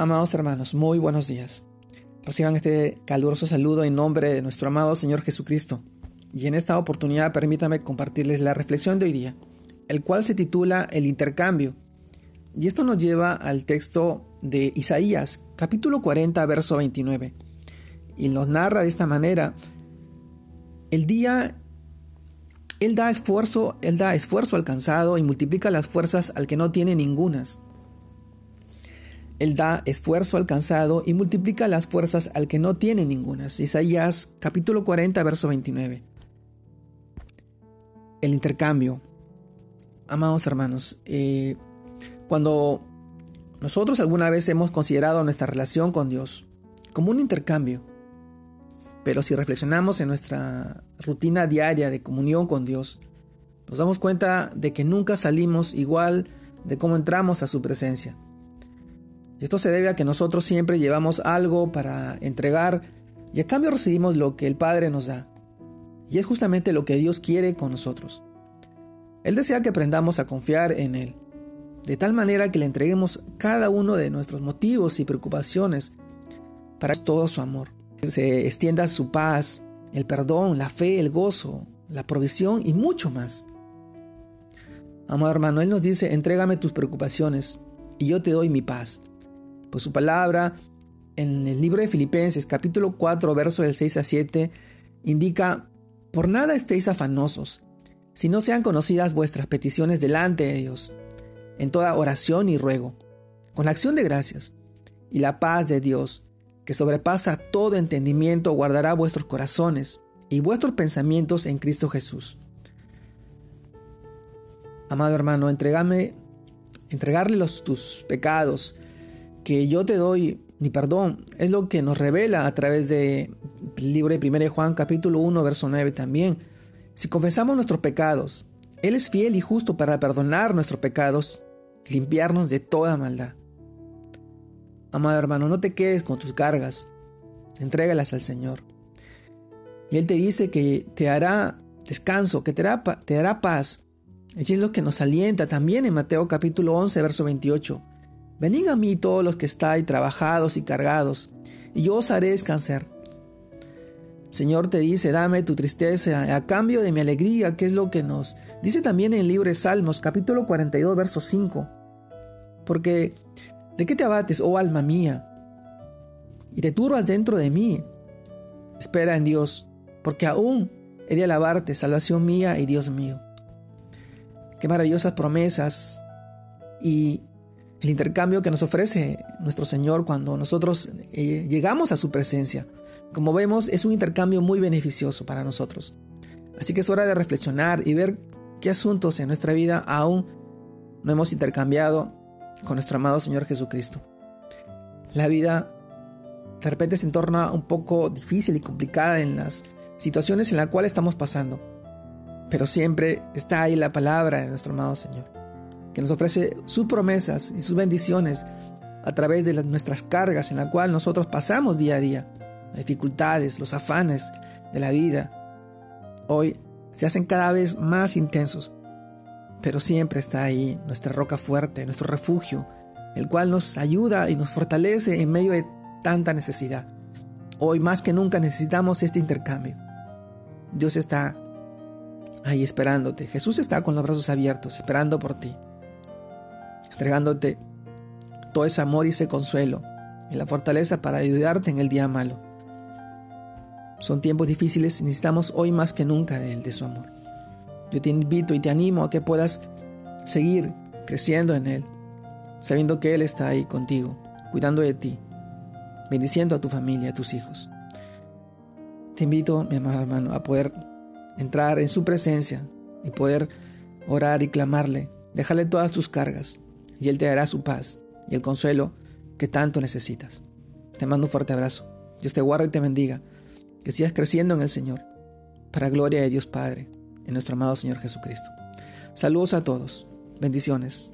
Amados hermanos, muy buenos días. Reciban este caluroso saludo en nombre de nuestro amado Señor Jesucristo. Y en esta oportunidad permítame compartirles la reflexión de hoy día, el cual se titula El intercambio. Y esto nos lleva al texto de Isaías, capítulo 40, verso 29. Y nos narra de esta manera, el día él da esfuerzo, él da esfuerzo alcanzado y multiplica las fuerzas al que no tiene ningunas. Él da esfuerzo alcanzado y multiplica las fuerzas al que no tiene ningunas. Isaías capítulo 40, verso 29. El intercambio. Amados hermanos, eh, cuando nosotros alguna vez hemos considerado nuestra relación con Dios como un intercambio, pero si reflexionamos en nuestra rutina diaria de comunión con Dios, nos damos cuenta de que nunca salimos igual de cómo entramos a su presencia. Esto se debe a que nosotros siempre llevamos algo para entregar y a cambio recibimos lo que el Padre nos da. Y es justamente lo que Dios quiere con nosotros. Él desea que aprendamos a confiar en Él, de tal manera que le entreguemos cada uno de nuestros motivos y preocupaciones para todo su amor. Se extienda su paz, el perdón, la fe, el gozo, la provisión y mucho más. Amado hermano, Él nos dice, entrégame tus preocupaciones y yo te doy mi paz. Pues su palabra en el libro de Filipenses capítulo 4 verso del 6 a 7 indica, por nada estéis afanosos, si no sean conocidas vuestras peticiones delante de Dios, en toda oración y ruego, con acción de gracias, y la paz de Dios, que sobrepasa todo entendimiento, guardará vuestros corazones y vuestros pensamientos en Cristo Jesús. Amado hermano, entregame, entregarle los, tus pecados, que yo te doy mi perdón. Es lo que nos revela a través del libro de 1 Juan capítulo 1 verso 9 también. Si confesamos nuestros pecados, Él es fiel y justo para perdonar nuestros pecados limpiarnos de toda maldad. Amado hermano, no te quedes con tus cargas, entrégalas al Señor. Y Él te dice que te hará descanso, que te hará, te hará paz. Y es lo que nos alienta también en Mateo capítulo 11, verso 28. Venid a mí todos los que estáis trabajados y cargados, y yo os haré descansar. Señor te dice, dame tu tristeza a cambio de mi alegría, que es lo que nos dice también en el libro de Salmos, capítulo 42, verso 5. Porque, ¿de qué te abates, oh alma mía? Y te turbas dentro de mí. Espera en Dios, porque aún he de alabarte, salvación mía y Dios mío. Qué maravillosas promesas y el intercambio que nos ofrece nuestro Señor cuando nosotros eh, llegamos a su presencia. Como vemos, es un intercambio muy beneficioso para nosotros. Así que es hora de reflexionar y ver qué asuntos en nuestra vida aún no hemos intercambiado con nuestro amado Señor Jesucristo. La vida de repente se entorna un poco difícil y complicada en las situaciones en las cuales estamos pasando. Pero siempre está ahí la palabra de nuestro amado Señor que nos ofrece sus promesas y sus bendiciones a través de nuestras cargas en la cual nosotros pasamos día a día, las dificultades, los afanes de la vida. Hoy se hacen cada vez más intensos, pero siempre está ahí nuestra roca fuerte, nuestro refugio, el cual nos ayuda y nos fortalece en medio de tanta necesidad. Hoy más que nunca necesitamos este intercambio. Dios está ahí esperándote. Jesús está con los brazos abiertos, esperando por ti entregándote todo ese amor y ese consuelo y la fortaleza para ayudarte en el día malo. Son tiempos difíciles y necesitamos hoy más que nunca de Él, de su amor. Yo te invito y te animo a que puedas seguir creciendo en Él, sabiendo que Él está ahí contigo, cuidando de ti, bendiciendo a tu familia, a tus hijos. Te invito, mi amado hermano, a poder entrar en su presencia y poder orar y clamarle, dejarle todas tus cargas, y Él te dará su paz y el consuelo que tanto necesitas. Te mando un fuerte abrazo. Dios te guarde y te bendiga. Que sigas creciendo en el Señor, para gloria de Dios Padre, en nuestro amado Señor Jesucristo. Saludos a todos. Bendiciones.